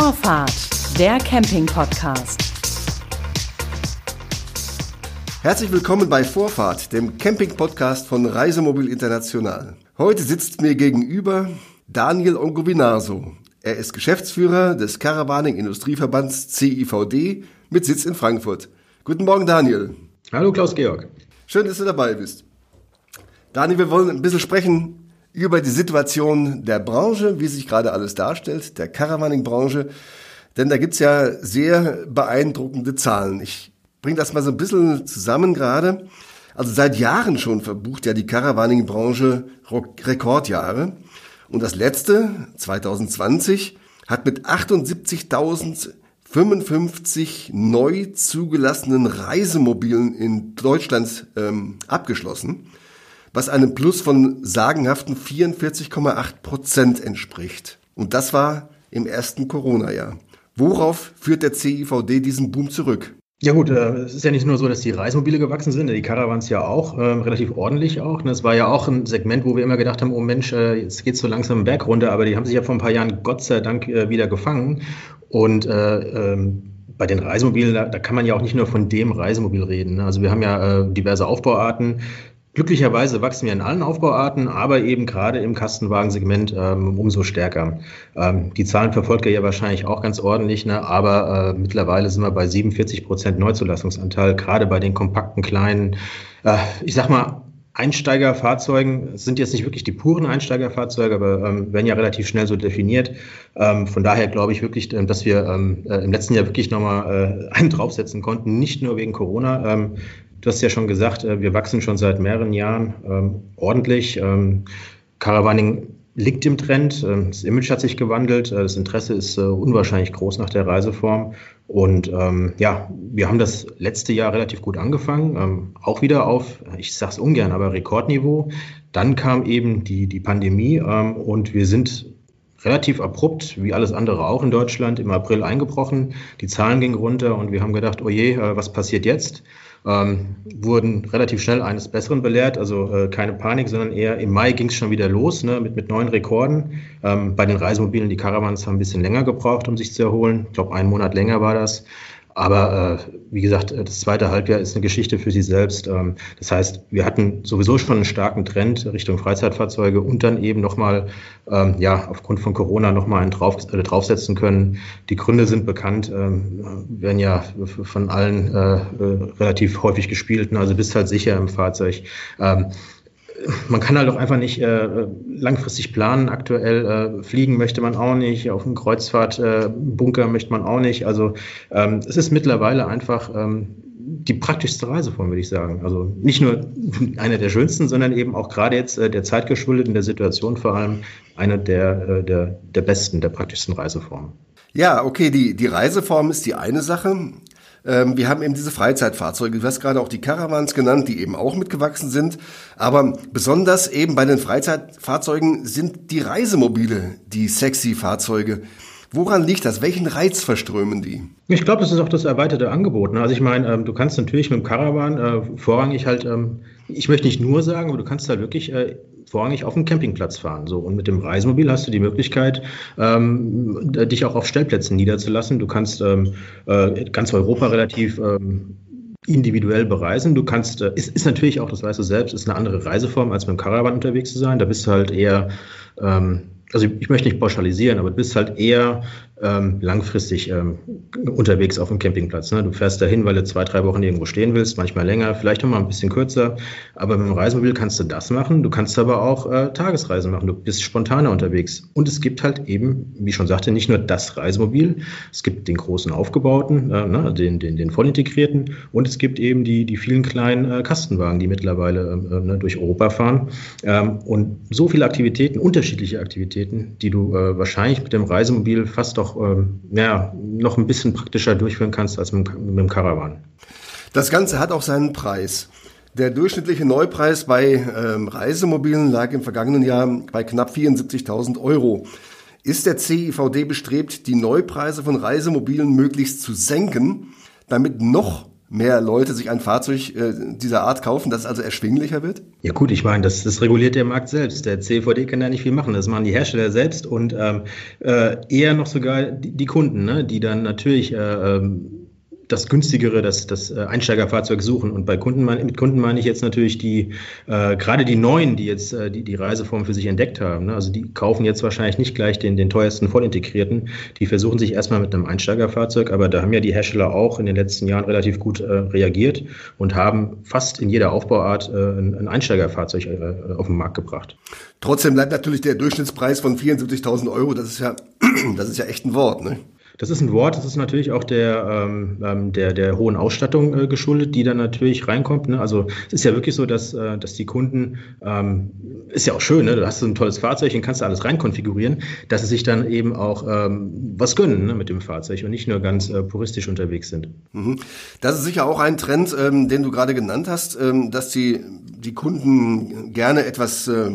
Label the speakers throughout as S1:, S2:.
S1: Vorfahrt, der Camping-Podcast.
S2: Herzlich willkommen bei Vorfahrt, dem Camping-Podcast von Reisemobil International. Heute sitzt mir gegenüber Daniel Ongovinaso. Er ist Geschäftsführer des Caravaning Industrieverbands CIVD mit Sitz in Frankfurt. Guten Morgen, Daniel.
S3: Hallo, Klaus-Georg.
S2: Schön, dass du dabei bist. Daniel, wir wollen ein bisschen sprechen über die Situation der Branche, wie sich gerade alles darstellt, der Caravaning-Branche. Denn da gibt's ja sehr beeindruckende Zahlen. Ich bringe das mal so ein bisschen zusammen gerade. Also seit Jahren schon verbucht ja die Caravaning-Branche Rekordjahre. Und das letzte, 2020, hat mit 78.055 neu zugelassenen Reisemobilen in Deutschland ähm, abgeschlossen, was einem Plus von sagenhaften 44,8 Prozent entspricht. Und das war im ersten Corona-Jahr. Worauf führt der CIVD diesen Boom zurück?
S3: Ja gut, äh, es ist ja nicht nur so, dass die Reisemobile gewachsen sind, die Caravans ja auch, äh, relativ ordentlich auch. Es war ja auch ein Segment, wo wir immer gedacht haben, oh Mensch, äh, jetzt geht's so langsam Berg runter, aber die haben sich ja vor ein paar Jahren Gott sei Dank äh, wieder gefangen. Und äh, ähm, bei den Reisemobilen, da, da, kann man ja auch nicht nur von dem Reisemobil reden. Ne? Also wir haben ja diverse Aufbauarten. Glücklicherweise wachsen wir in allen Aufbauarten, aber eben gerade im Kastenwagensegment ähm, umso stärker. Ähm, die Zahlen verfolgt ihr ja wahrscheinlich auch ganz ordentlich, ne? aber äh, mittlerweile sind wir bei 47 Prozent Neuzulassungsanteil, gerade bei den kompakten kleinen, äh, ich sag mal, Einsteigerfahrzeugen sind jetzt nicht wirklich die puren Einsteigerfahrzeuge, aber ähm, werden ja relativ schnell so definiert. Ähm, von daher glaube ich wirklich, ähm, dass wir ähm, äh, im letzten Jahr wirklich nochmal äh, einen draufsetzen konnten, nicht nur wegen Corona. Du hast ja schon gesagt, äh, wir wachsen schon seit mehreren Jahren ähm, ordentlich. Ähm, Caravaning liegt im Trend. Ähm, das Image hat sich gewandelt. Äh, das Interesse ist äh, unwahrscheinlich groß nach der Reiseform. Und ähm, ja, wir haben das letzte Jahr relativ gut angefangen. Ähm, auch wieder auf, ich sage es ungern, aber Rekordniveau. Dann kam eben die, die Pandemie ähm, und wir sind relativ abrupt, wie alles andere auch in Deutschland, im April eingebrochen. Die Zahlen gingen runter und wir haben gedacht, oh je, was passiert jetzt? Ähm, wurden relativ schnell eines Besseren belehrt. Also äh, keine Panik, sondern eher im Mai ging es schon wieder los ne, mit, mit neuen Rekorden. Ähm, bei den Reisemobilen, die Caravans haben ein bisschen länger gebraucht, um sich zu erholen. Ich glaube, einen Monat länger war das. Aber äh, wie gesagt, äh, das zweite Halbjahr ist eine Geschichte für sich selbst. Ähm, das heißt, wir hatten sowieso schon einen starken Trend Richtung Freizeitfahrzeuge und dann eben nochmal, ähm, ja, aufgrund von Corona nochmal einen drauf, äh, draufsetzen können. Die Gründe sind bekannt, ähm, werden ja von allen äh, äh, relativ häufig gespielt. Also bist halt sicher im Fahrzeug. Ähm, man kann halt auch einfach nicht äh, langfristig planen. Aktuell äh, fliegen möchte man auch nicht, auf einen Kreuzfahrtbunker äh, möchte man auch nicht. Also ähm, es ist mittlerweile einfach ähm, die praktischste Reiseform, würde ich sagen. Also nicht nur eine der schönsten, sondern eben auch gerade jetzt äh, der Zeit geschuldet, in der Situation vor allem eine der, äh, der, der besten, der praktischsten Reiseformen.
S2: Ja, okay, die, die Reiseform ist die eine Sache. Ähm, wir haben eben diese Freizeitfahrzeuge. Du hast gerade auch die Caravans genannt, die eben auch mitgewachsen sind. Aber besonders eben bei den Freizeitfahrzeugen sind die Reisemobile die sexy Fahrzeuge. Woran liegt das? Welchen Reiz verströmen die?
S3: Ich glaube, das ist auch das erweiterte Angebot. Ne? Also ich meine, ähm, du kannst natürlich mit dem Caravan äh, vorrangig halt, ähm, ich möchte nicht nur sagen, aber du kannst halt wirklich äh, vorrangig auf dem Campingplatz fahren. So und mit dem Reisemobil hast du die Möglichkeit, ähm, dich auch auf Stellplätzen niederzulassen. Du kannst ähm, äh, ganz Europa relativ ähm, individuell bereisen. Du kannst, äh, ist, ist natürlich auch, das weißt du selbst, ist eine andere Reiseform, als mit dem Caravan unterwegs zu sein. Da bist du halt eher ähm, also ich möchte nicht pauschalisieren, aber du bist halt eher ähm, langfristig ähm, unterwegs auf dem Campingplatz. Ne? Du fährst dahin, weil du zwei, drei Wochen irgendwo stehen willst, manchmal länger, vielleicht auch mal ein bisschen kürzer. Aber mit dem Reisemobil kannst du das machen. Du kannst aber auch äh, Tagesreisen machen. Du bist spontaner unterwegs. Und es gibt halt eben, wie ich schon sagte, nicht nur das Reisemobil. Es gibt den großen aufgebauten, äh, ne, den, den, den voll integrierten. Und es gibt eben die, die vielen kleinen äh, Kastenwagen, die mittlerweile ähm, äh, ne, durch Europa fahren. Ähm, und so viele Aktivitäten, unterschiedliche Aktivitäten, die du äh, wahrscheinlich mit dem Reisemobil fast doch noch, ähm, ja, noch ein bisschen praktischer durchführen kannst als mit, mit dem Caravan.
S2: Das Ganze hat auch seinen Preis. Der durchschnittliche Neupreis bei ähm, Reisemobilen lag im vergangenen Jahr bei knapp 74.000 Euro. Ist der CIVD bestrebt, die Neupreise von Reisemobilen möglichst zu senken, damit noch mehr Leute sich ein Fahrzeug äh, dieser Art kaufen, dass es also erschwinglicher wird?
S3: Ja gut, ich meine, das, das reguliert der Markt selbst. Der CVD kann da nicht viel machen. Das machen die Hersteller selbst und ähm, äh, eher noch sogar die, die Kunden, ne? die dann natürlich äh, ähm, das günstigere, das, das äh, Einsteigerfahrzeug suchen. Und bei Kunden, mit Kunden meine ich jetzt natürlich die, äh, gerade die Neuen, die jetzt äh, die, die Reiseform für sich entdeckt haben. Ne? Also die kaufen jetzt wahrscheinlich nicht gleich den, den teuersten vollintegrierten. Die versuchen sich erstmal mit einem Einsteigerfahrzeug, aber da haben ja die Hersteller auch in den letzten Jahren relativ gut äh, reagiert und haben fast in jeder Aufbauart äh, ein, ein Einsteigerfahrzeug äh, auf den Markt gebracht.
S2: Trotzdem bleibt natürlich der Durchschnittspreis von 74.000 Euro, das ist ja, das ist ja echt ein Wort, ne?
S3: Das ist ein Wort, das ist natürlich auch der, ähm, ähm, der, der hohen Ausstattung äh, geschuldet, die dann natürlich reinkommt. Ne? Also es ist ja wirklich so, dass, äh, dass die Kunden, ähm, ist ja auch schön, ne? du hast so ein tolles Fahrzeug, den kannst du alles reinkonfigurieren, dass sie sich dann eben auch ähm, was gönnen ne, mit dem Fahrzeug und nicht nur ganz äh, puristisch unterwegs sind.
S2: Mhm. Das ist sicher auch ein Trend, ähm, den du gerade genannt hast, ähm, dass die, die Kunden gerne etwas äh,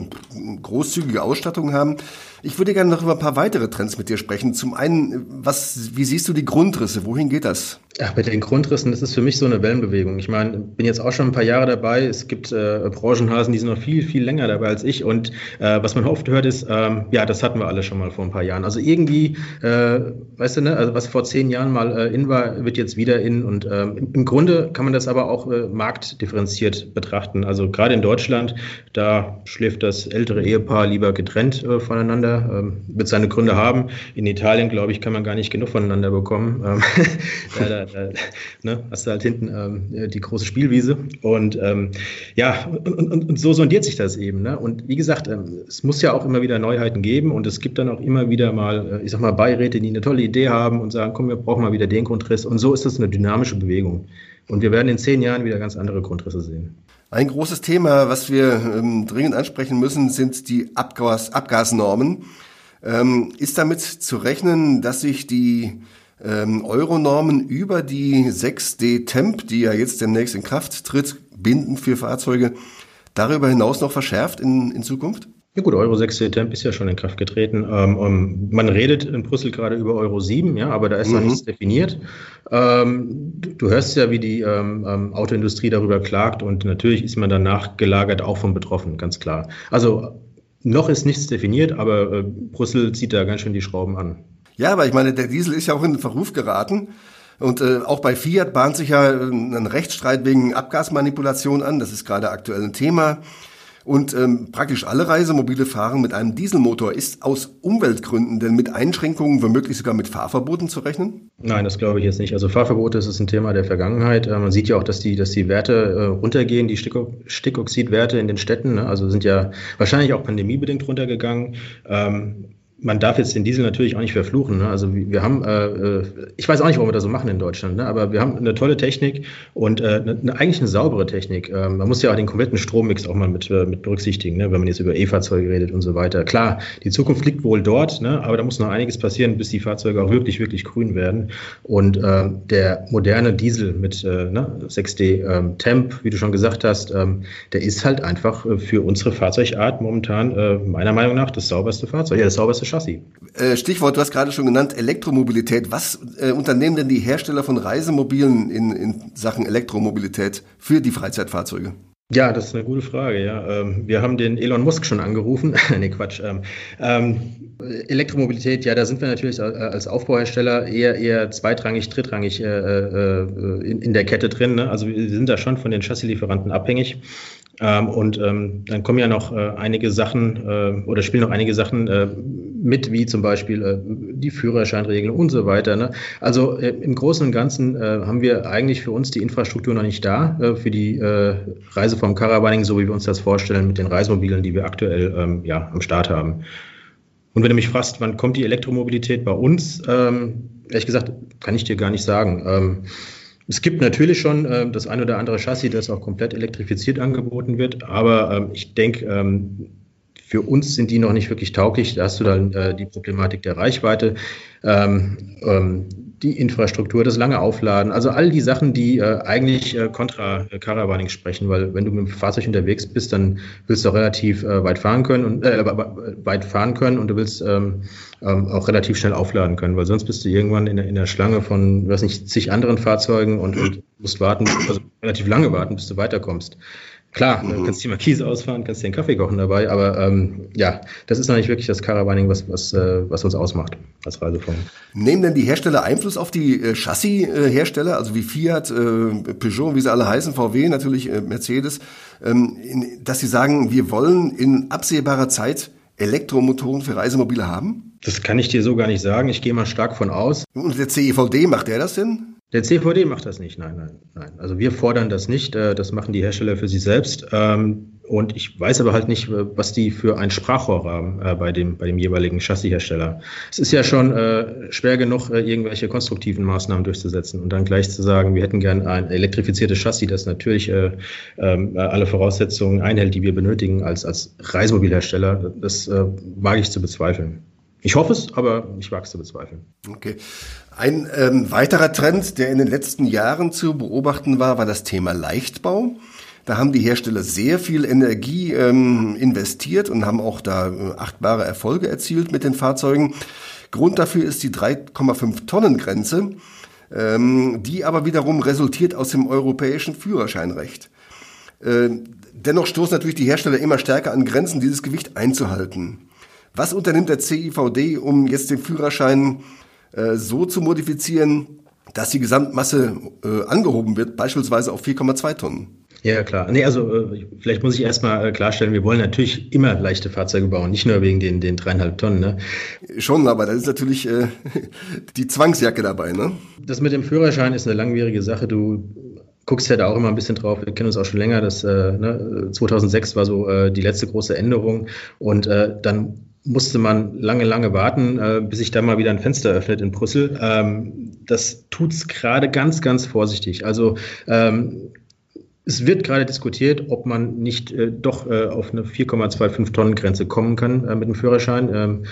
S2: großzügige Ausstattung haben. Ich würde gerne noch über ein paar weitere Trends mit dir sprechen. Zum einen, was, wie siehst du die Grundrisse? Wohin geht das?
S3: Ja, bei den Grundrissen, das ist für mich so eine Wellenbewegung. Ich meine, bin jetzt auch schon ein paar Jahre dabei. Es gibt äh, Branchenhasen, die sind noch viel, viel länger dabei als ich. Und äh, was man oft hört, ist, ähm, ja, das hatten wir alle schon mal vor ein paar Jahren. Also irgendwie, äh, weißt du, ne, also was vor zehn Jahren mal äh, in war, wird jetzt wieder in. Und ähm, im Grunde kann man das aber auch äh, marktdifferenziert betrachten. Also gerade in Deutschland, da schläft das ältere Ehepaar lieber getrennt äh, voneinander ähm, wird seine Gründe haben. In Italien, glaube ich, kann man gar nicht genug voneinander bekommen. Ähm, da, da, da ne, hast du halt hinten ähm, die große Spielwiese. Und ähm, ja, und, und, und, so sondiert sich das eben. Ne? Und wie gesagt, ähm, es muss ja auch immer wieder Neuheiten geben und es gibt dann auch immer wieder mal, äh, ich sag mal, Beiräte, die eine tolle Idee haben und sagen, komm, wir brauchen mal wieder den Grundriss. Und so ist das eine dynamische Bewegung. Und wir werden in zehn Jahren wieder ganz andere Grundrisse sehen.
S2: Ein großes Thema, was wir ähm, dringend ansprechen müssen, sind die Abgas Abgasnormen. Ähm, ist damit zu rechnen, dass sich die ähm, Euronormen über die 6D Temp, die ja jetzt demnächst in Kraft tritt, binden für Fahrzeuge, darüber hinaus noch verschärft in, in Zukunft?
S3: Ja gut, Euro 6 Temp ist ja schon in Kraft getreten. Ähm, um, man redet in Brüssel gerade über Euro 7, ja, aber da ist mhm. noch nichts definiert. Ähm, du, du, hörst ja, wie die ähm, ähm, Autoindustrie darüber klagt und natürlich ist man danach gelagert auch von betroffen, ganz klar. Also noch ist nichts definiert, aber äh, Brüssel zieht da ganz schön die Schrauben an.
S2: Ja, aber ich meine, der Diesel ist ja auch in den Verruf geraten. Und äh, auch bei Fiat bahnt sich ja äh, ein Rechtsstreit wegen Abgasmanipulation an. Das ist gerade aktuell ein Thema. Und ähm, praktisch alle Reisemobile fahren mit einem Dieselmotor. Ist aus Umweltgründen denn mit Einschränkungen, womöglich sogar mit Fahrverboten zu rechnen?
S3: Nein, das glaube ich jetzt nicht. Also Fahrverbote ist ein Thema der Vergangenheit. Äh, man sieht ja auch, dass die, dass die Werte äh, runtergehen, die Sticko Stickoxidwerte in den Städten. Ne? Also sind ja wahrscheinlich auch pandemiebedingt runtergegangen. Ähm, man darf jetzt den Diesel natürlich auch nicht verfluchen. Ne? Also wir haben, äh, äh, ich weiß auch nicht, warum wir das so machen in Deutschland, ne? aber wir haben eine tolle Technik und äh, eine, eigentlich eine saubere Technik. Ähm, man muss ja auch den kompletten Strommix auch mal mit, äh, mit berücksichtigen, ne? wenn man jetzt über E-Fahrzeuge redet und so weiter. Klar, die Zukunft liegt wohl dort, ne? aber da muss noch einiges passieren, bis die Fahrzeuge auch wirklich, wirklich grün werden. Und ähm, der moderne Diesel mit äh, ne? 6D ähm, Temp, wie du schon gesagt hast, ähm, der ist halt einfach äh, für unsere Fahrzeugart momentan äh, meiner Meinung nach das sauberste Fahrzeug, ja, das sauberste Chassis.
S2: Äh, Stichwort, du hast gerade schon genannt, Elektromobilität. Was äh, unternehmen denn die Hersteller von Reisemobilen in, in Sachen Elektromobilität für die Freizeitfahrzeuge?
S3: Ja, das ist eine gute Frage. Ja, ähm, wir haben den Elon Musk schon angerufen. nee, Quatsch. Ähm, ähm, Elektromobilität, ja, da sind wir natürlich als Aufbauhersteller eher eher zweitrangig, drittrangig äh, äh, in, in, der Kette drin. Ne? Also wir sind da schon von den Chassislieferanten abhängig. Ähm, und ähm, dann kommen ja noch äh, einige Sachen äh, oder spielen noch einige Sachen äh, mit, wie zum Beispiel äh, die Führerscheinregeln und so weiter. Ne? Also äh, im Großen und Ganzen äh, haben wir eigentlich für uns die Infrastruktur noch nicht da für die Reiseform Caravaning, so wie wir uns das vorstellen mit den Reisemobilen, die wir aktuell ähm, ja, am Start haben. Und wenn du mich fragst, wann kommt die Elektromobilität bei uns, ähm, ehrlich gesagt, kann ich dir gar nicht sagen. Ähm, es gibt natürlich schon äh, das ein oder andere Chassis, das auch komplett elektrifiziert angeboten wird, aber ähm, ich denke, ähm, für uns sind die noch nicht wirklich tauglich. Da hast du dann äh, die Problematik der Reichweite. Ähm, ähm die Infrastruktur, das lange Aufladen, also all die Sachen, die äh, eigentlich kontra äh, Caravaning sprechen, weil wenn du mit dem Fahrzeug unterwegs bist, dann willst du auch relativ äh, weit fahren können und äh, weit fahren können und du willst ähm, ähm, auch relativ schnell aufladen können, weil sonst bist du irgendwann in der, in der Schlange von, weiß nicht, zig anderen Fahrzeugen und, und musst warten, also relativ lange warten, bis du weiterkommst. Klar, mhm. kannst die Markise ausfahren, kannst dir einen Kaffee kochen dabei, aber ähm, ja, das ist noch nicht wirklich das Caravaning, was, was, äh, was uns ausmacht als Reiseform.
S2: Nehmen denn die Hersteller Einfluss auf die äh, Chassis-Hersteller, also wie Fiat, äh, Peugeot, wie sie alle heißen, VW natürlich, äh, Mercedes, ähm, in, dass sie sagen, wir wollen in absehbarer Zeit Elektromotoren für Reisemobile haben?
S3: Das kann ich dir so gar nicht sagen. Ich gehe mal stark von aus.
S2: Und der CEVD, macht der das denn?
S3: Der CVD macht das nicht, nein, nein, nein. Also wir fordern das nicht, äh, das machen die Hersteller für sich selbst. Ähm, und ich weiß aber halt nicht, äh, was die für ein Sprachrohr haben äh, bei dem, bei dem jeweiligen Chassishersteller. Es ist ja schon schwer genug, irgendwelche konstruktiven Maßnahmen durchzusetzen und dann gleich zu sagen, wir hätten gern ein elektrifiziertes Chassis, das natürlich ähm, alle Voraussetzungen einhält, die wir benötigen als, als Reisemobilhersteller. Das wage ich zu bezweifeln. Ich hoffe es, aber ich wage es zu bezweifeln.
S2: Okay. Ein ähm, weiterer Trend, der in den letzten Jahren zu beobachten war, war das Thema Leichtbau. Da haben die Hersteller sehr viel Energie ähm, investiert und haben auch da äh, achtbare Erfolge erzielt mit den Fahrzeugen. Grund dafür ist die 3,5 Tonnen Grenze, ähm, die aber wiederum resultiert aus dem europäischen Führerscheinrecht. Äh, dennoch stoßen natürlich die Hersteller immer stärker an Grenzen, dieses Gewicht einzuhalten. Was unternimmt der CIVD, um jetzt den Führerschein äh, so zu modifizieren, dass die Gesamtmasse äh, angehoben wird, beispielsweise auf 4,2 Tonnen?
S3: Ja, klar. Nee, also äh, vielleicht muss ich erstmal äh, klarstellen, wir wollen natürlich immer leichte Fahrzeuge bauen, nicht nur wegen den, den dreieinhalb Tonnen. Ne?
S2: Schon, aber da ist natürlich äh, die Zwangsjacke dabei. Ne?
S3: Das mit dem Führerschein ist eine langwierige Sache. Du guckst ja da auch immer ein bisschen drauf. Wir kennen uns auch schon länger. Das, äh, ne, 2006 war so äh, die letzte große Änderung und äh, dann musste man lange, lange warten, äh, bis sich da mal wieder ein Fenster öffnet in Brüssel. Ähm, das tut's gerade ganz, ganz vorsichtig. Also ähm, es wird gerade diskutiert, ob man nicht äh, doch äh, auf eine 4,25 Tonnen Grenze kommen kann äh, mit dem Führerschein. Ähm,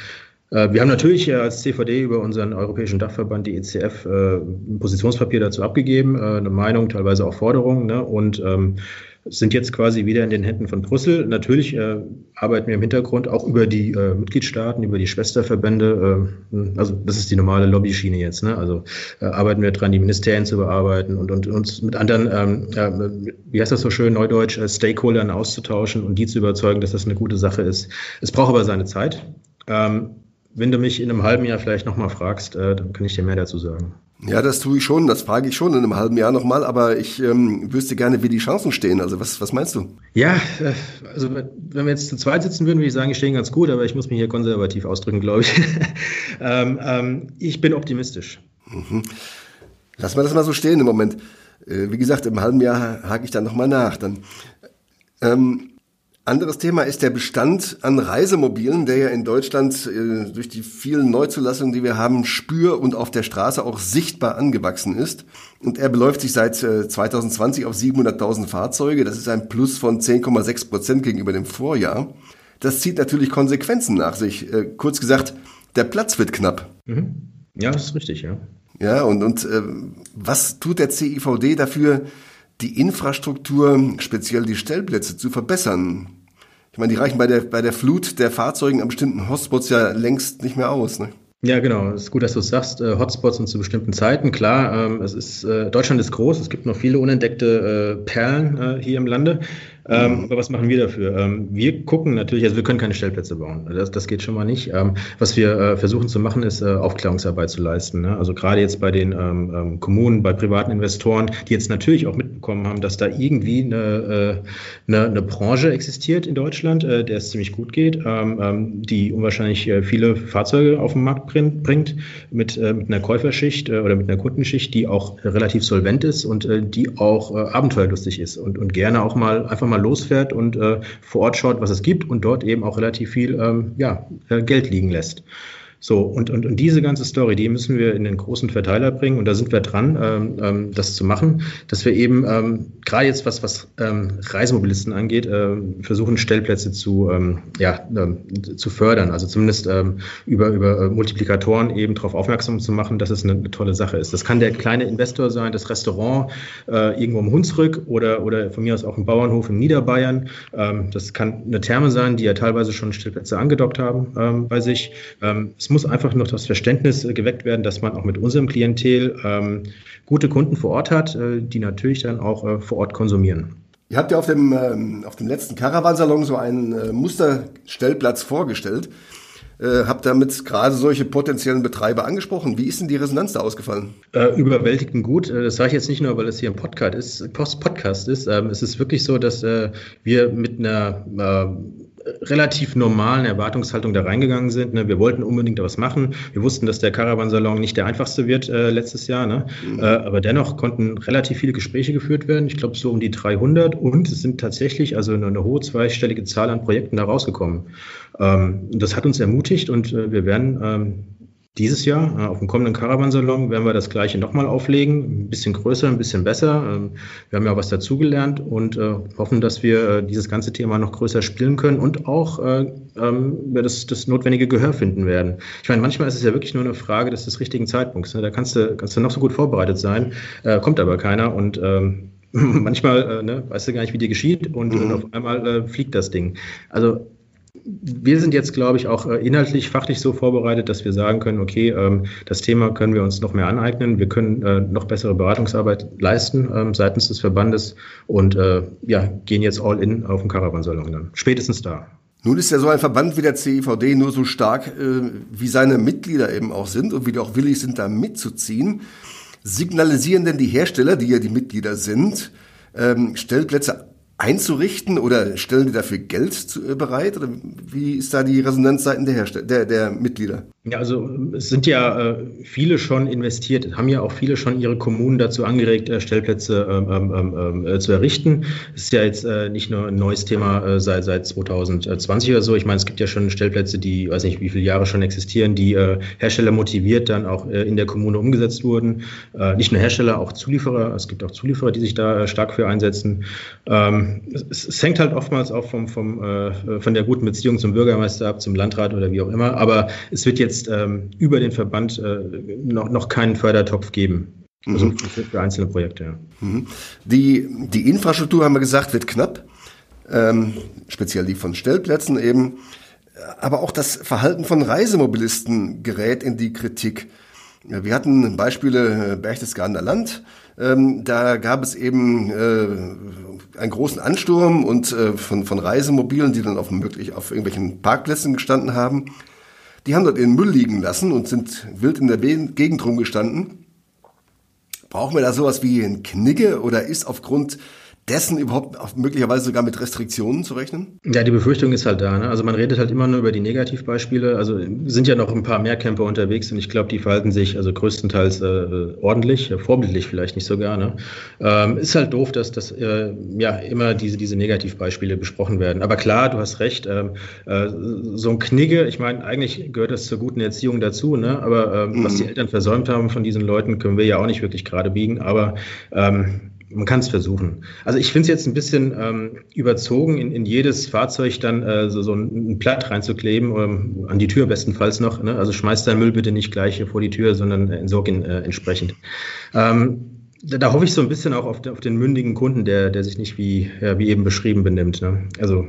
S3: äh, wir haben natürlich äh, als CVD über unseren europäischen Dachverband, die ECF, ein Positionspapier dazu abgegeben, eine Meinung, teilweise auch Forderungen. Ne? Und ähm, sind jetzt quasi wieder in den Händen von Brüssel. Natürlich äh, arbeiten wir im Hintergrund auch über die äh, Mitgliedstaaten, über die Schwesterverbände. Äh, also das ist die normale Lobbyschiene jetzt. Ne? Also äh, arbeiten wir dran, die Ministerien zu bearbeiten und, und uns mit anderen, ähm, äh, wie heißt das so schön, neudeutsch, äh, Stakeholdern auszutauschen und die zu überzeugen, dass das eine gute Sache ist. Es braucht aber seine Zeit. Ähm, wenn du mich in einem halben Jahr vielleicht nochmal fragst, dann kann ich dir mehr dazu sagen.
S2: Ja, das tue ich schon, das frage ich schon in einem halben Jahr nochmal, aber ich ähm, wüsste gerne, wie die Chancen stehen. Also was, was meinst du?
S3: Ja, äh, also wenn wir jetzt zu zweit sitzen würden, würde ich sagen, die stehen ganz gut, aber ich muss mich hier konservativ ausdrücken, glaube ich. ähm, ähm, ich bin optimistisch.
S2: Mhm. Lass mal das mal so stehen im Moment. Äh, wie gesagt, im halben Jahr hake ich dann nochmal nach. Dann ähm, anderes Thema ist der Bestand an Reisemobilen, der ja in Deutschland äh, durch die vielen Neuzulassungen, die wir haben, spür und auf der Straße auch sichtbar angewachsen ist. Und er beläuft sich seit äh, 2020 auf 700.000 Fahrzeuge. Das ist ein Plus von 10,6 Prozent gegenüber dem Vorjahr. Das zieht natürlich Konsequenzen nach sich. Äh, kurz gesagt, der Platz wird knapp.
S3: Mhm. Ja, das ist richtig, ja.
S2: Ja, und, und äh, was tut der CIVD dafür, die Infrastruktur, speziell die Stellplätze, zu verbessern. Ich meine, die reichen bei der, bei der Flut der Fahrzeugen an bestimmten Hotspots ja längst nicht mehr aus. Ne?
S3: Ja, genau. Es ist gut, dass du es sagst. Äh, Hotspots sind zu bestimmten Zeiten. Klar, ähm, es ist, äh, Deutschland ist groß. Es gibt noch viele unentdeckte äh, Perlen hier im Lande. Ähm, mhm. aber was machen wir dafür? Ähm, wir gucken natürlich, also wir können keine Stellplätze bauen. Das, das geht schon mal nicht. Ähm, was wir äh, versuchen zu machen, ist äh, Aufklärungsarbeit zu leisten. Ne? Also gerade jetzt bei den ähm, ähm, Kommunen, bei privaten Investoren, die jetzt natürlich auch mitbekommen haben, dass da irgendwie eine, äh, eine, eine Branche existiert in Deutschland, äh, der es ziemlich gut geht, ähm, die unwahrscheinlich äh, viele Fahrzeuge auf den Markt bringt, bringt mit, äh, mit einer Käuferschicht oder mit einer Kundenschicht, die auch relativ solvent ist und die auch abenteuerlustig ist und, und gerne auch mal einfach mal losfährt und äh, vor Ort schaut, was es gibt und dort eben auch relativ viel ähm, ja, äh, Geld liegen lässt. So, und, und, und diese ganze Story, die müssen wir in den großen Verteiler bringen und da sind wir dran, ähm, ähm, das zu machen, dass wir eben ähm, gerade jetzt was, was ähm, Reisemobilisten angeht, äh, versuchen Stellplätze zu, ähm, ja, ähm, zu fördern, also zumindest ähm, über, über äh, Multiplikatoren eben darauf aufmerksam zu machen, dass es eine, eine, tolle Sache ist. Das kann der kleine Investor sein, das Restaurant äh, irgendwo im Hunsrück oder, oder von mir aus auch ein Bauernhof in Niederbayern. Ähm, das kann eine Therme sein, die ja teilweise schon Stellplätze angedockt haben ähm, bei sich. Ähm, es muss einfach noch das Verständnis äh, geweckt werden, dass man auch mit unserem Klientel ähm, gute Kunden vor Ort hat, äh, die natürlich dann auch äh, vor Ort konsumieren.
S2: Ihr habt ja auf dem, ähm, auf dem letzten Caravansalon so einen äh, Musterstellplatz vorgestellt. Äh, habt damit gerade solche potenziellen Betreiber angesprochen. Wie ist denn die Resonanz da ausgefallen?
S3: Äh, überwältigend gut. Äh, das sage ich jetzt nicht nur, weil es hier ein Podcast ist. Podcast ist. Ähm, es ist wirklich so, dass äh, wir mit einer relativ normalen Erwartungshaltung da reingegangen sind. Ne? Wir wollten unbedingt was machen. Wir wussten, dass der Caravansalon nicht der einfachste wird äh, letztes Jahr. Ne? Mhm. Äh, aber dennoch konnten relativ viele Gespräche geführt werden. Ich glaube so um die 300 und es sind tatsächlich also eine, eine hohe zweistellige Zahl an Projekten da rausgekommen. Ähm, das hat uns ermutigt und äh, wir werden ähm, dieses Jahr, äh, auf dem kommenden Caravansalon, werden wir das gleiche nochmal auflegen. Ein bisschen größer, ein bisschen besser. Ähm, wir haben ja auch was dazugelernt und äh, hoffen, dass wir äh, dieses ganze Thema noch größer spielen können und auch ähm, das, das notwendige Gehör finden werden. Ich meine, manchmal ist es ja wirklich nur eine Frage des, des richtigen Zeitpunkts. Ne? Da kannst du, kannst du noch so gut vorbereitet sein, kommt aber keiner und ähm, manchmal ne, weißt du gar nicht, wie dir geschieht und, mhm. und auf einmal äh, fliegt das Ding. Also wir sind jetzt, glaube ich, auch äh, inhaltlich, fachlich so vorbereitet, dass wir sagen können, okay, ähm, das Thema können wir uns noch mehr aneignen, wir können äh, noch bessere Beratungsarbeit leisten ähm, seitens des Verbandes und äh, ja, gehen jetzt all in auf den Caravansalon dann. Spätestens da.
S2: Nun ist ja so ein Verband wie der CIVD nur so stark, wie seine Mitglieder eben auch sind und wie die auch willig sind, da mitzuziehen. Signalisieren denn die Hersteller, die ja die Mitglieder sind, ähm, Stellplätze einzurichten oder stellen die dafür Geld äh, bereit? Oder wie ist da die Resonanz seitens der, der, der Mitglieder?
S3: Ja, also es sind ja äh, viele schon investiert, haben ja auch viele schon ihre Kommunen dazu angeregt, äh, Stellplätze ähm, ähm, ähm äh, zu errichten. Das ist ja jetzt äh, nicht nur ein neues Thema äh, seit, seit 2020 oder so. Ich meine, es gibt ja schon Stellplätze, die, weiß nicht, wie viele Jahre schon existieren, die Hersteller motiviert dann auch in der Kommune umgesetzt wurden. nicht nur Hersteller, auch Zulieferer. Es gibt auch Zulieferer, die sich da stark für einsetzen. Ähm, es, es, hängt halt oftmals auch vom, vom, von der guten Beziehung zum Bürgermeister ab, zum Landrat oder wie auch immer. Aber es wird jetzt ähm, über den Verband äh, noch, noch keinen Fördertopf geben. Also mhm. für, für, einzelne Projekte, ja.
S2: Mhm. Die, die Infrastruktur, haben wir gesagt, wird knapp. Ähm, speziell die von Stellplätzen eben. Aber auch das Verhalten von Reisemobilisten gerät in die Kritik. Wir hatten Beispiele äh, Berchtesgadener Land. Ähm, da gab es eben äh, einen großen Ansturm und äh, von, von Reisemobilen, die dann auf, möglich, auf irgendwelchen Parkplätzen gestanden haben. Die haben dort ihren Müll liegen lassen und sind wild in der Gegend rumgestanden. Brauchen wir da sowas wie ein Knigge oder ist aufgrund dessen überhaupt möglicherweise sogar mit Restriktionen zu rechnen?
S3: Ja, die Befürchtung ist halt da. Ne? Also man redet halt immer nur über die Negativbeispiele. Also sind ja noch ein paar mehr Camper unterwegs und ich glaube, die verhalten sich also größtenteils äh, ordentlich, äh, vorbildlich vielleicht nicht sogar. Ne? Ähm, ist halt doof, dass das äh, ja immer diese, diese Negativbeispiele besprochen werden. Aber klar, du hast recht. Ähm, äh, so ein Knigge, ich meine, eigentlich gehört das zur guten Erziehung dazu. Ne? Aber mhm. was die Eltern versäumt haben von diesen Leuten, können wir ja auch nicht wirklich gerade biegen. Aber ähm, man kann es versuchen. Also ich finde es jetzt ein bisschen ähm, überzogen, in, in jedes Fahrzeug dann äh, so, so ein, ein Platt reinzukleben, ähm, an die Tür bestenfalls noch. Ne? Also schmeißt dein Müll bitte nicht gleich vor die Tür, sondern entsorg ihn äh, entsprechend. Ähm, da, da, hoffe ich so ein bisschen auch auf, auf den mündigen Kunden, der, der sich nicht wie, ja, wie eben beschrieben benimmt. Ne? Also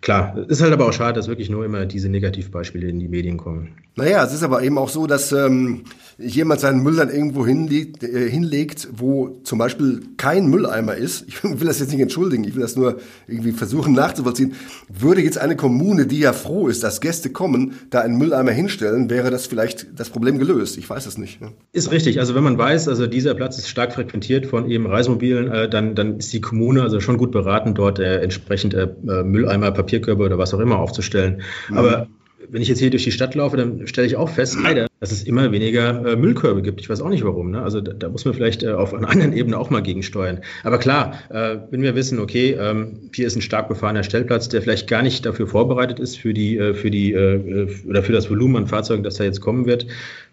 S3: Klar, ist halt aber auch schade, dass wirklich nur immer diese Negativbeispiele in die Medien kommen.
S2: Naja, es ist aber eben auch so, dass ähm, jemand seinen Müll dann irgendwo hinlegt, äh, hinlegt, wo zum Beispiel kein Mülleimer ist. Ich will das jetzt nicht entschuldigen, ich will das nur irgendwie versuchen nachzuvollziehen. Würde jetzt eine Kommune, die ja froh ist, dass Gäste kommen, da einen Mülleimer hinstellen, wäre das vielleicht das Problem gelöst. Ich weiß es nicht. Ne?
S3: Ist richtig. Also wenn man weiß, also dieser Platz ist stark frequentiert von eben Reisemobilen, äh, dann, dann ist die Kommune also schon gut beraten, dort äh, entsprechend äh, Mülleimer, Papierkörbe oder was auch immer aufzustellen. Mhm. Aber wenn ich jetzt hier durch die Stadt laufe, dann stelle ich auch fest, leider, dass es immer weniger äh, Müllkörbe gibt. Ich weiß auch nicht warum. Ne? Also da, da muss man vielleicht äh, auf einer anderen Ebene auch mal gegensteuern. Aber klar, äh, wenn wir wissen, okay, ähm, hier ist ein stark befahrener Stellplatz, der vielleicht gar nicht dafür vorbereitet ist für die, äh, für die äh, oder für das Volumen an Fahrzeugen, das da jetzt kommen wird.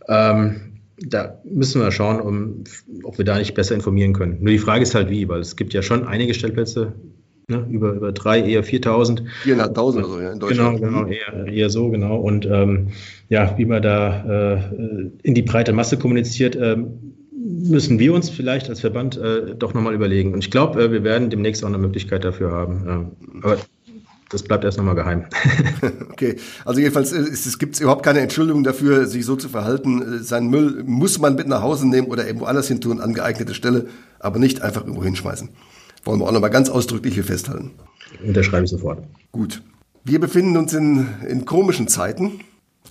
S3: Ähm, da müssen wir schauen, um, ob wir da nicht besser informieren können. Nur die Frage ist halt wie, weil es gibt ja schon einige Stellplätze, ne, über, über drei, eher 4.000.
S2: 4.500 oder so, ja, in
S3: Deutschland. Genau, genau, eher, eher so, genau. Und ähm, ja, wie man da äh, in die breite Masse kommuniziert, äh, müssen wir uns vielleicht als Verband äh, doch nochmal überlegen. Und ich glaube, äh, wir werden demnächst auch eine Möglichkeit dafür haben. Ähm, aber das bleibt erst nochmal geheim.
S2: okay, also jedenfalls äh, es, es gibt überhaupt keine Entschuldigung dafür, sich so zu verhalten. Äh, Sein Müll muss man mit nach Hause nehmen oder irgendwo anders hin tun, an geeignete Stelle, aber nicht einfach irgendwo hinschmeißen. Wollen wir auch nochmal ganz ausdrücklich hier festhalten.
S3: Unterschreibe ich sofort.
S2: Gut. Wir befinden uns in, in komischen Zeiten.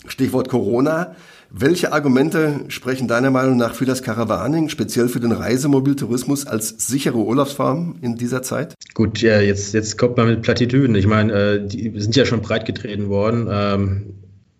S2: Stichwort Corona. Welche Argumente sprechen deiner Meinung nach für das Caravaning, speziell für den Reisemobiltourismus als sichere Urlaubsform in dieser Zeit?
S3: Gut, ja, jetzt, jetzt kommt man mit Plattitüden. Ich meine, äh, die sind ja schon breit getreten worden.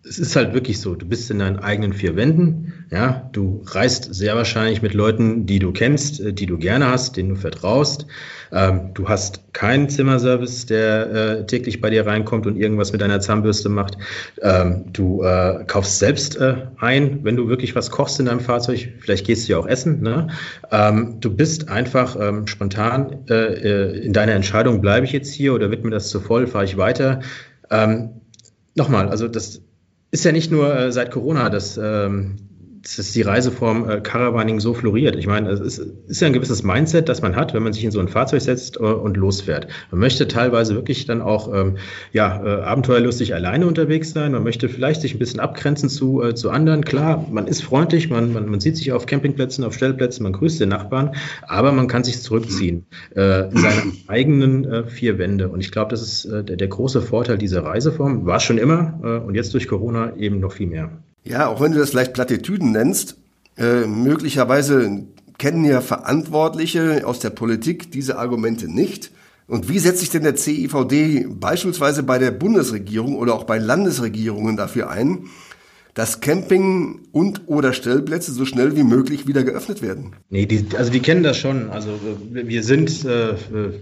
S3: Es ist halt wirklich so, du bist in deinen eigenen vier Wänden, ja, du reist sehr wahrscheinlich mit Leuten, die du kennst, äh, die du gerne hast, denen du vertraust. Ähm, du hast keinen Zimmerservice, der äh, täglich bei dir reinkommt und irgendwas mit deiner Zahnbürste macht. Ähm, du äh, kaufst selbst äh, ein, wenn du wirklich was kochst in deinem Fahrzeug. Vielleicht gehst du ja auch essen. Ne? Ähm, du bist einfach ähm, spontan äh, äh, in deiner Entscheidung, bleibe ich jetzt hier oder wird mir das zu voll, fahre ich weiter. Ähm, nochmal, also das ist ja nicht nur äh, seit Corona, dass, ähm, dass die Reiseform äh, Caravaning so floriert. Ich meine, es ist, ist, ja ein gewisses Mindset, das man hat, wenn man sich in so ein Fahrzeug setzt äh, und losfährt. Man möchte teilweise wirklich dann auch ähm, ja, äh, abenteuerlustig alleine unterwegs sein. Man möchte vielleicht sich ein bisschen abgrenzen zu, äh, zu anderen. Klar, man ist freundlich, man, man, man sieht sich auf Campingplätzen, auf Stellplätzen, man grüßt den Nachbarn, aber man kann sich zurückziehen äh, in seine eigenen äh, vier Wände. Und ich glaube, das ist der, der große Vorteil dieser Reiseform. War schon immer und jetzt durch Corona eben noch viel mehr.
S2: Ja, auch wenn du das vielleicht Plattitüden nennst, äh, möglicherweise kennen ja Verantwortliche aus der Politik diese Argumente nicht. Und wie setzt sich denn der CIVD beispielsweise bei der Bundesregierung oder auch bei Landesregierungen dafür ein, dass Camping und oder Stellplätze so schnell wie möglich wieder geöffnet werden?
S3: Nee, die, also die kennen das schon. Also wir sind äh,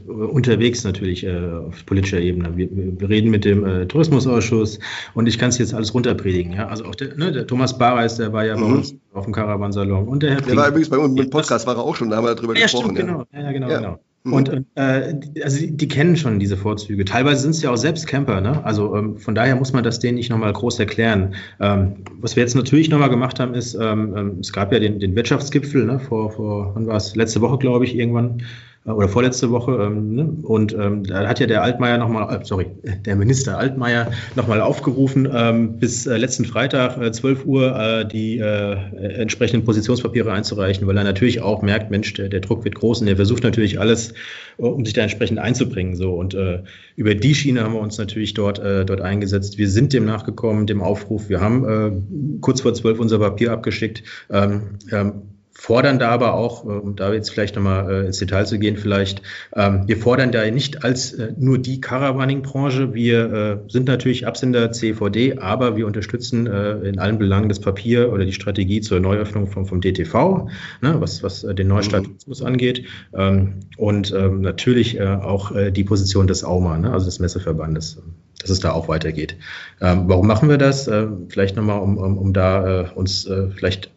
S3: unterwegs natürlich äh, auf politischer Ebene. Wir, wir reden mit dem äh, Tourismusausschuss und ich kann es jetzt alles runterpredigen. Ja? Also auch der, ne, der Thomas Bareis, der war ja mhm. bei uns auf dem Caravansalon und
S2: der Herr Der war übrigens bei uns im Podcast, war er auch schon, da haben wir darüber ja, gesprochen.
S3: Stimmt, genau. Ja, ja genau, ja. genau. Mhm. Und äh, also die, die, kennen schon diese Vorzüge. Teilweise sind es ja auch selbst Camper. Ne? Also ähm, von daher muss man das denen nicht nochmal groß erklären. Ähm, was wir jetzt natürlich nochmal gemacht haben, ist, ähm, ähm, es gab ja den, den Wirtschaftsgipfel ne? vor, vor, wann war es, letzte Woche, glaube ich, irgendwann oder vorletzte Woche. Ähm, ne? Und ähm, da hat ja der Altmaier nochmal, äh, sorry, der Minister Altmaier nochmal aufgerufen, ähm, bis äh, letzten Freitag, äh, 12 Uhr, äh, die äh, entsprechenden Positionspapiere einzureichen, weil er natürlich auch merkt, Mensch, der, der Druck wird groß und er versucht natürlich alles, äh, um sich da entsprechend einzubringen. So. Und äh, über die Schiene haben wir uns natürlich dort, äh, dort eingesetzt. Wir sind dem nachgekommen, dem Aufruf. Wir haben äh, kurz vor zwölf unser Papier abgeschickt. Ähm, ähm, fordern da aber auch, äh, um da jetzt vielleicht nochmal äh, ins Detail zu gehen, vielleicht, ähm, wir fordern da nicht als äh, nur die Caravaning-Branche. Wir sind natürlich Absender CVD, aber wir unterstützen in allen Belangen das Papier oder die Strategie zur Neuöffnung vom, vom DTV, ne, was, was den Neustart mhm. angeht. Ähm, und ähm, natürlich auch die Position des AUMA, ne, also des Messeverbandes, dass es da auch weitergeht. warum machen wir das? vielleicht nochmal, um, um, um da uns vielleicht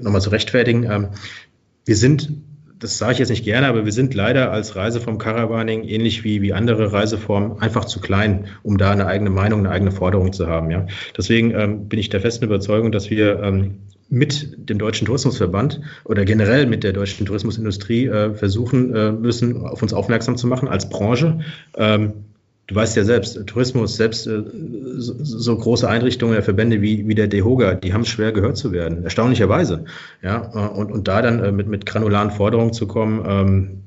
S3: nochmal zu rechtfertigen. Ähm, wir sind, das sage ich jetzt nicht gerne, aber wir sind leider als Reiseform Caravaning, ähnlich wie, wie andere Reiseformen, einfach zu klein, um da eine eigene Meinung, eine eigene Forderung zu haben. Ja? Deswegen ähm, bin ich der festen Überzeugung, dass wir ähm, mit dem Deutschen Tourismusverband oder generell mit der deutschen Tourismusindustrie äh, versuchen äh, müssen, auf uns aufmerksam zu machen als Branche. Ähm, Du weißt ja selbst, Tourismus, selbst äh, so, große Einrichtungen der Verbände wie, wie der DEHOGA, die haben es schwer gehört zu werden, erstaunlicherweise. Ja, äh, und, und da dann äh, mit, mit granularen Forderungen zu kommen, ähm,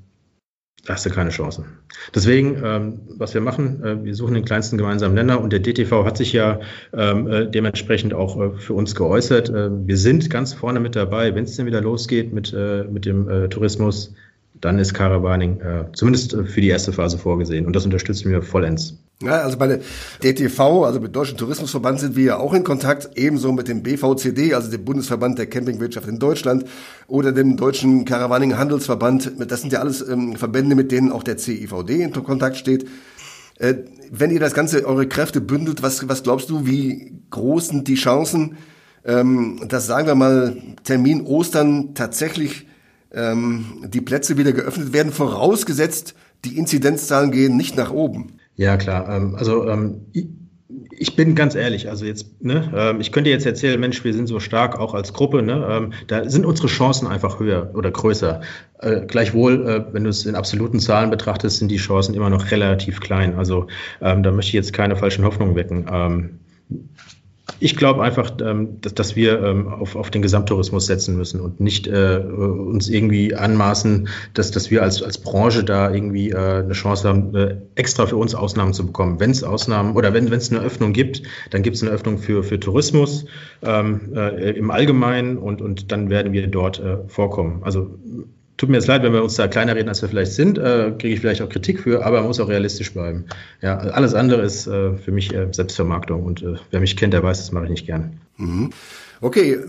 S3: da hast du keine Chance. Deswegen, ähm, was wir machen, äh, wir suchen den kleinsten gemeinsamen Nenner und der DTV hat sich ja ähm, äh, dementsprechend auch äh, für uns geäußert. Äh, wir sind ganz vorne mit dabei, wenn es denn wieder losgeht mit, mit dem Tourismus dann ist Caravaning äh, zumindest äh, für die erste Phase vorgesehen und das unterstützen wir vollends.
S2: Ja, also bei der DTV, also mit Deutschen Tourismusverband, sind wir ja auch in Kontakt, ebenso mit dem BVCD, also dem Bundesverband der Campingwirtschaft in Deutschland oder dem Deutschen Caravaning Handelsverband. Das sind ja alles ähm, Verbände, mit denen auch der CIVD in Kontakt steht. Äh, wenn ihr das Ganze, eure Kräfte bündelt, was, was glaubst du, wie groß sind die Chancen, ähm, dass, sagen wir mal, Termin Ostern tatsächlich ähm, die Plätze wieder geöffnet werden, vorausgesetzt, die Inzidenzzahlen gehen nicht nach oben?
S3: Ja, klar. Ähm, also ähm, ich bin ganz ehrlich, also jetzt, ne, ähm, ich könnte jetzt erzählen, Mensch, wir sind so stark auch als Gruppe, ne, da sind unsere Chancen einfach höher oder größer. Äh, gleichwohl, äh, wenn du es in absoluten Zahlen betrachtest, sind die Chancen immer noch relativ klein. Also da möchte ich jetzt keine falschen Hoffnungen wecken ich glaube einfach, ähm, dass, wir ähm, auf, den Gesamttourismus setzen müssen und nicht äh, uns irgendwie anmaßen, dass, wir als, Branche da irgendwie äh, eine Chance haben, äh, extra für uns Ausnahmen zu bekommen. Wenn es Ausnahmen oder wenn es eine Öffnung gibt, dann gibt es eine Öffnung für, für Tourismus ähm, äh, im Allgemeinen und, und dann werden wir dort vorkommen. Also tut mir jetzt leid, wenn wir uns da kleiner reden, als wir vielleicht sind, äh, kriege ich vielleicht auch Kritik für, aber man muss auch realistisch bleiben. Ja, alles andere ist äh, für mich äh, Selbstvermarktung und äh, wer mich kennt, der weiß, das mache ich nicht gern.
S2: Mhm. Okay,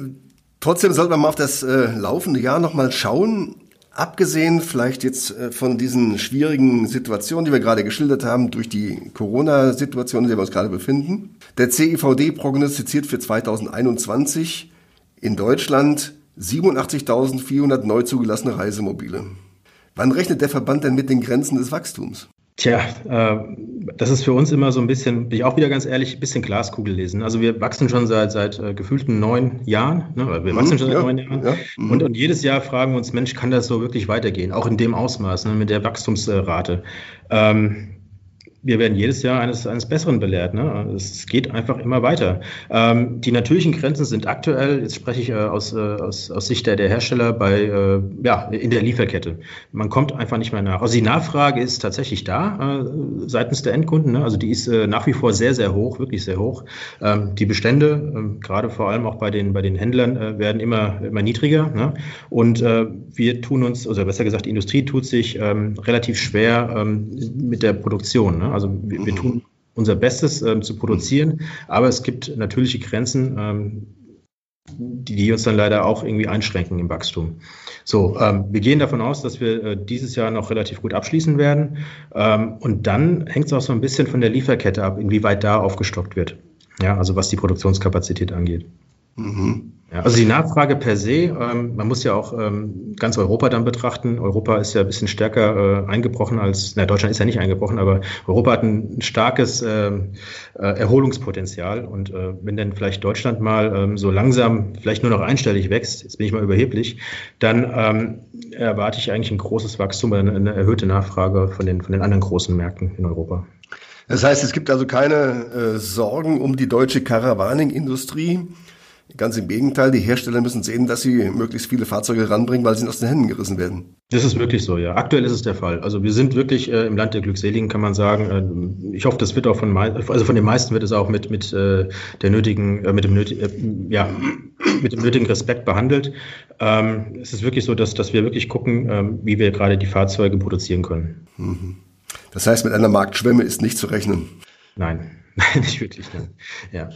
S2: trotzdem sollten wir mal auf das äh, laufende Jahr nochmal schauen. Abgesehen vielleicht jetzt äh, von diesen schwierigen Situationen, die wir gerade geschildert haben, durch die Corona-Situation, in der wir uns gerade befinden. Der CIVD prognostiziert für 2021 in Deutschland 87.400 neu zugelassene Reisemobile. Wann rechnet der Verband denn mit den Grenzen des Wachstums?
S3: Tja, äh, das ist für uns immer so ein bisschen, bin ich auch wieder ganz ehrlich, ein bisschen Glaskugel lesen. Also wir wachsen schon seit, seit äh, gefühlten neun Jahren. Ne? Wir wachsen mhm, schon seit ja, neun Jahren. Ja, mhm. und, und jedes Jahr fragen wir uns, Mensch, kann das so wirklich weitergehen? Auch in dem Ausmaß, ne, mit der Wachstumsrate. Ähm, wir werden jedes Jahr eines, eines Besseren belehrt. Ne? Es geht einfach immer weiter. Ähm, die natürlichen Grenzen sind aktuell, jetzt spreche ich äh, aus, äh, aus, aus Sicht der, der Hersteller, bei, äh, ja, in der Lieferkette. Man kommt einfach nicht mehr nach. Also die Nachfrage ist tatsächlich da äh, seitens der Endkunden. Ne? Also die ist äh, nach wie vor sehr, sehr hoch, wirklich sehr hoch. Ähm, die Bestände, ähm, gerade vor allem auch bei den, bei den Händlern, äh, werden immer, immer niedriger. Ne? Und wir tun uns, oder besser gesagt, die Industrie tut sich ähm, relativ schwer ähm, mit der Produktion. Ne? Also wir, wir tun unser Bestes ähm, zu produzieren, aber es gibt natürliche Grenzen, ähm, die, die uns dann leider auch irgendwie einschränken im Wachstum. So, ähm, wir gehen davon aus, dass wir äh, dieses Jahr noch relativ gut abschließen werden. Ähm, und dann hängt es auch so ein bisschen von der Lieferkette ab, inwieweit da aufgestockt wird. Ja, also was die Produktionskapazität angeht. Mhm. Ja, also die Nachfrage per se, ähm, man muss ja auch ähm, ganz Europa dann betrachten. Europa ist ja ein bisschen stärker äh, eingebrochen als, na, Deutschland ist ja nicht eingebrochen, aber Europa hat ein starkes äh, äh, Erholungspotenzial. Und äh, wenn dann vielleicht Deutschland mal ähm, so langsam vielleicht nur noch einstellig wächst, jetzt bin ich mal überheblich, dann ähm, erwarte ich eigentlich ein großes Wachstum, eine, eine erhöhte Nachfrage von den, von den anderen großen Märkten in Europa.
S2: Das heißt, es gibt also keine äh, Sorgen um die deutsche Caravaning-Industrie. Ganz im Gegenteil, die Hersteller müssen sehen, dass sie möglichst viele Fahrzeuge ranbringen, weil sie aus den Händen gerissen werden.
S3: Das ist wirklich so, ja. Aktuell ist es der Fall. Also wir sind wirklich äh, im Land der Glückseligen, kann man sagen. Äh, ich hoffe, das wird auch von, also von den meisten wird es auch mit, mit äh, der nötigen, äh, mit dem nötigen, äh, ja, mit dem nötigen Respekt behandelt. Ähm, es ist wirklich so, dass, dass wir wirklich gucken, ähm, wie wir gerade die Fahrzeuge produzieren können. Mhm.
S2: Das heißt, mit einer Marktschwemme ist nicht zu rechnen.
S3: Nein, nein, nicht wirklich. Nein. Ja.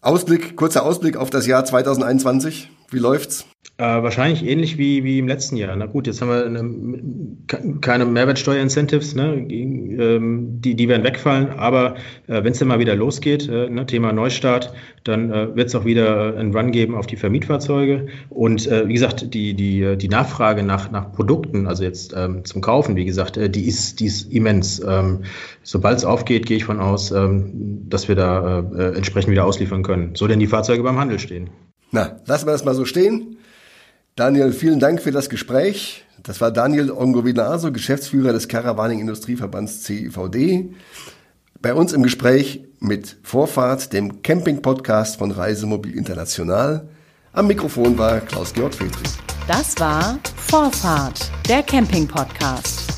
S2: Ausblick, kurzer Ausblick auf das Jahr 2021. Wie läuft's?
S3: Äh, wahrscheinlich ähnlich wie, wie im letzten Jahr. Na gut, jetzt haben wir eine, keine Mehrwertsteuerincentives, ne? Ähm, die, die werden wegfallen, aber äh, wenn es dann mal wieder losgeht, äh, ne? Thema Neustart, dann äh, wird es auch wieder einen Run geben auf die Vermietfahrzeuge. Und äh, wie gesagt, die, die, die Nachfrage nach, nach Produkten, also jetzt ähm, zum Kaufen, wie gesagt, äh, die, ist, die ist immens. Ähm, Sobald es aufgeht, gehe ich von aus, ähm, dass wir da äh, entsprechend wieder ausliefern können. So denn die Fahrzeuge beim Handel stehen.
S2: Na, lassen wir das mal so stehen. Daniel, vielen Dank für das Gespräch. Das war Daniel Ongovinaso, Geschäftsführer des Caravaning Industrieverbands CIVD. Bei uns im Gespräch mit Vorfahrt, dem Camping-Podcast von Reisemobil International. Am Mikrofon war Klaus-Georg Friedrich.
S1: Das war Vorfahrt, der Camping-Podcast.